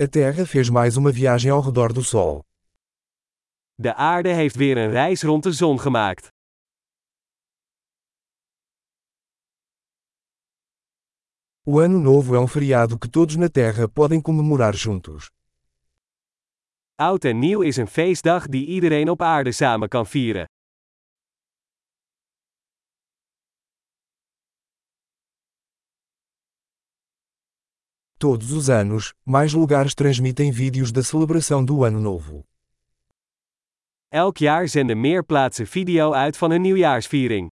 A Terra fez mais uma viagem ao redor do Sol. De aarde heeft weer een reis rond de zon gemaakt. O Ano Novo é um feriado que todos na Terra podem comemorar juntos. Oud en nieuw is een feestdag die iedereen op aarde samen kan vieren. Todos os anos, mais lugares transmitem vídeos da celebração do Ano Novo. Elk jaar zenden meer plaatsen video uit van hun nieuwjaarsviering.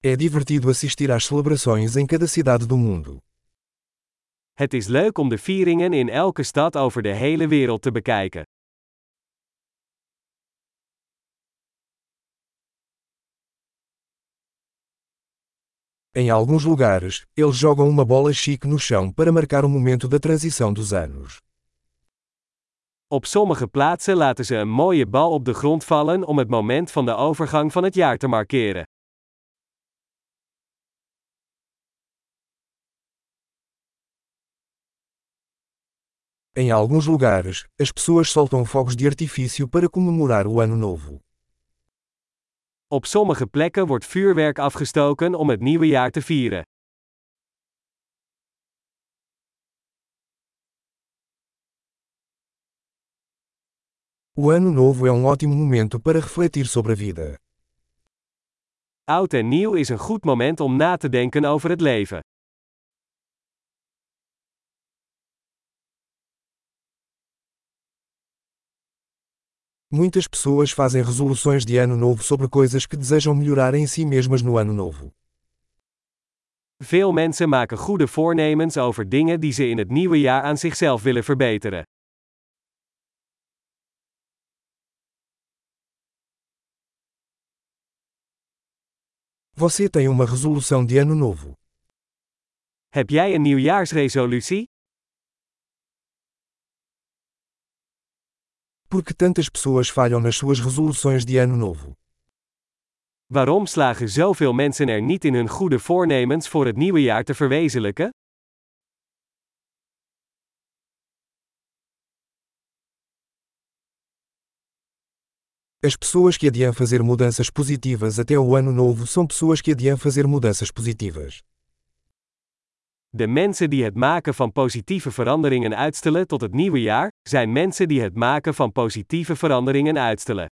É divertido assistir às celebrações em cada cidade do mundo. Het is leuk om de vieringen in elke stad over de hele wereld te bekijken. Em alguns lugares, eles jogam uma bola chique no chão para marcar o momento da transição dos anos. Op sommige plaatsen laten ze een mooie bal op de grond vallen om het moment van de overgang van het jaar te markeren. Em alguns lugares, as pessoas soltam fogos de artifício para comemorar o Ano Novo. Op sommige plekken wordt vuurwerk afgestoken om het nieuwe jaar te vieren. O Ano Novo é um ótimo momento para refletir sobre a vida. Oud en nieuw is een goed moment om na te denken over het leven. Muitas pessoas fazem resoluções de ano novo sobre coisas que desejam melhorar em si mesmas no ano novo. Veel mensen maken goede voornemens over dingen die ze in het nieuwe jaar aan zichzelf willen verbeteren. Você tem uma resolução de ano novo. Heb jij een nieuwjaarsresolutie? Por que tantas pessoas falham nas suas resoluções de ano novo? Waarom slagen zoveel mensen er niet in hun goede voornemens voor het nieuwe jaar te verwezenlijken? As pessoas que adiam fazer mudanças positivas até o ano novo são pessoas que adiam fazer mudanças positivas. De mensen die het maken van positieve veranderingen uitstellen tot het nieuwe jaar, zijn mensen die het maken van positieve veranderingen uitstellen.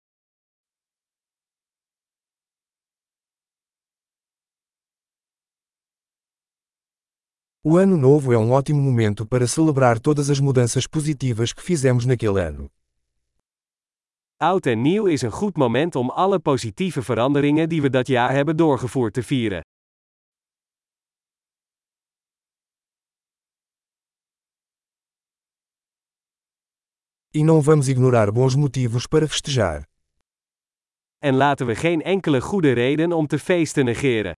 O Ano Novo é um ótimo momento para celebrar todas as mudanças positivas que fizemos naquele ano. Oud en nieuw is een goed moment om alle positieve veranderingen die we dat jaar hebben doorgevoerd te vieren. E não vamos ignorar bons motivos para festejar. En laten we geen enkele goede reden om te feesten negeren.